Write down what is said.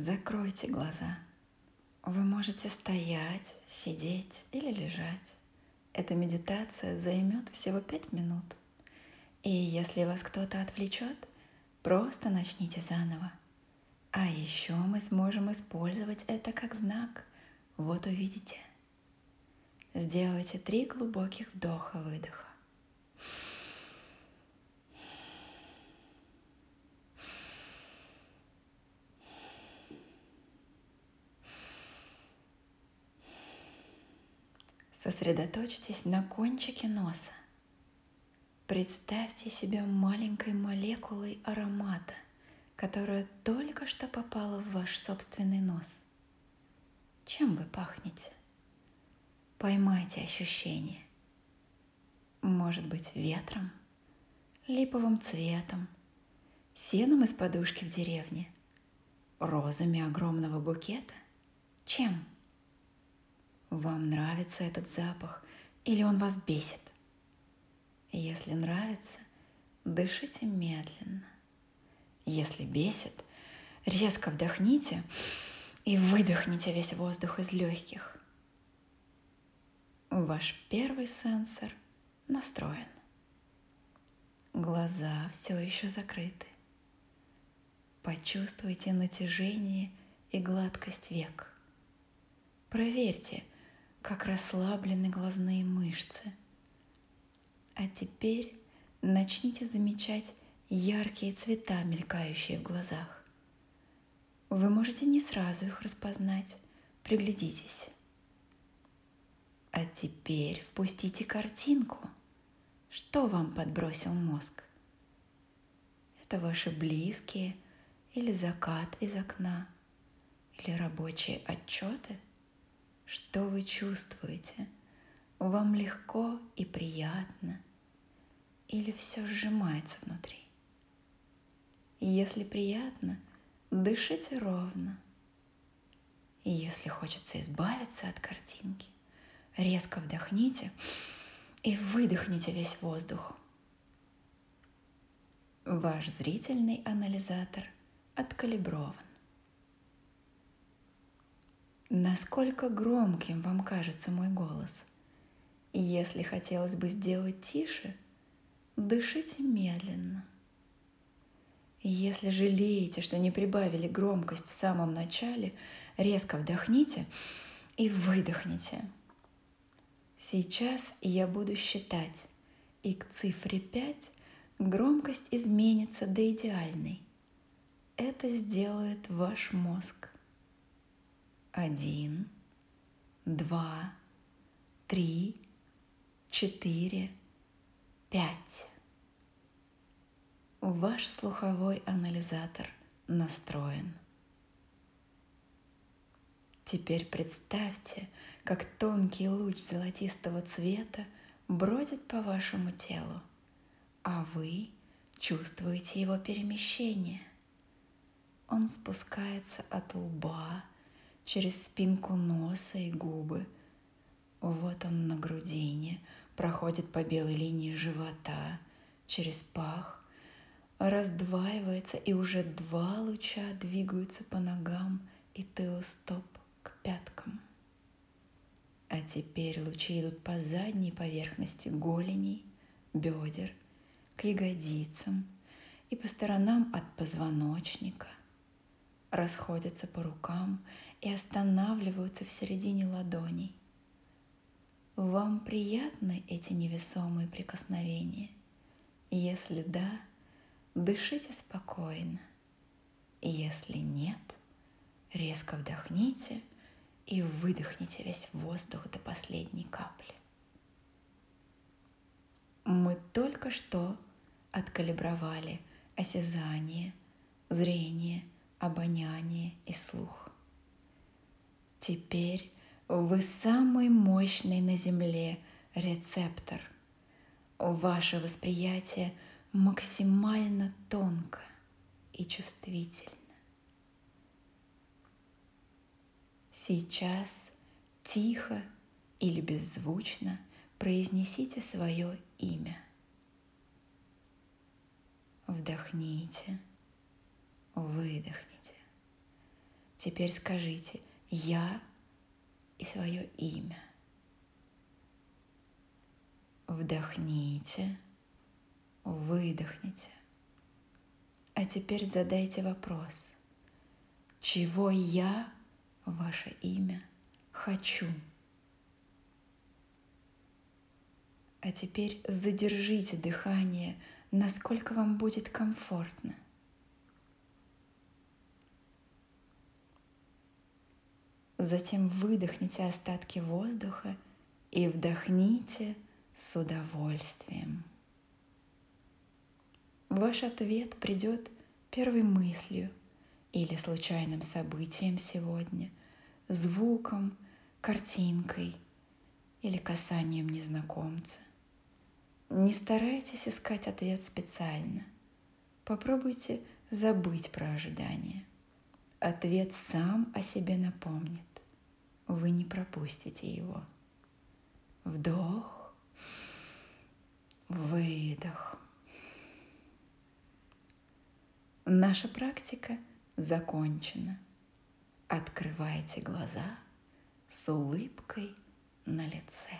Закройте глаза. Вы можете стоять, сидеть или лежать. Эта медитация займет всего пять минут. И если вас кто-то отвлечет, просто начните заново. А еще мы сможем использовать это как знак. Вот увидите. Сделайте три глубоких вдоха-выдоха. Сосредоточьтесь на кончике носа. Представьте себя маленькой молекулой аромата, которая только что попала в ваш собственный нос. Чем вы пахнете? Поймайте ощущение. Может быть, ветром, липовым цветом, сеном из подушки в деревне, розами огромного букета? Чем? Вам нравится этот запах или он вас бесит? Если нравится, дышите медленно. Если бесит, резко вдохните и выдохните весь воздух из легких. Ваш первый сенсор настроен. Глаза все еще закрыты. Почувствуйте натяжение и гладкость век. Проверьте, как расслаблены глазные мышцы. А теперь начните замечать яркие цвета, мелькающие в глазах. Вы можете не сразу их распознать. Приглядитесь. А теперь впустите картинку. Что вам подбросил мозг? Это ваши близкие или закат из окна, или рабочие отчеты – что вы чувствуете? Вам легко и приятно? Или все сжимается внутри? Если приятно, дышите ровно. И если хочется избавиться от картинки, резко вдохните и выдохните весь воздух. Ваш зрительный анализатор откалиброван. Насколько громким вам кажется мой голос? Если хотелось бы сделать тише, дышите медленно. Если жалеете, что не прибавили громкость в самом начале, резко вдохните и выдохните. Сейчас я буду считать, и к цифре 5 громкость изменится до идеальной. Это сделает ваш мозг. Один, два, три, четыре, пять. Ваш слуховой анализатор настроен. Теперь представьте, как тонкий луч золотистого цвета бродит по вашему телу, а вы чувствуете его перемещение. Он спускается от лба, через спинку носа и губы. Вот он на грудине, проходит по белой линии живота, через пах, раздваивается, и уже два луча двигаются по ногам и тылу стоп к пяткам. А теперь лучи идут по задней поверхности голеней, бедер, к ягодицам и по сторонам от позвоночника, расходятся по рукам и останавливаются в середине ладоней. Вам приятны эти невесомые прикосновения? Если да, дышите спокойно. Если нет, резко вдохните и выдохните весь воздух до последней капли. Мы только что откалибровали осязание, зрение, обоняние и слух. Теперь вы самый мощный на Земле рецептор. Ваше восприятие максимально тонко и чувствительно. Сейчас тихо или беззвучно произнесите свое имя. Вдохните, выдохните. Теперь скажите «Я» и свое имя. Вдохните, выдохните. А теперь задайте вопрос. Чего я, ваше имя, хочу? А теперь задержите дыхание, насколько вам будет комфортно. Затем выдохните остатки воздуха и вдохните – с удовольствием. Ваш ответ придет первой мыслью или случайным событием сегодня, звуком, картинкой или касанием незнакомца. Не старайтесь искать ответ специально. Попробуйте забыть про ожидание. Ответ сам о себе напомнит. Вы не пропустите его. Вдох выдох. Наша практика закончена. Открывайте глаза с улыбкой на лице.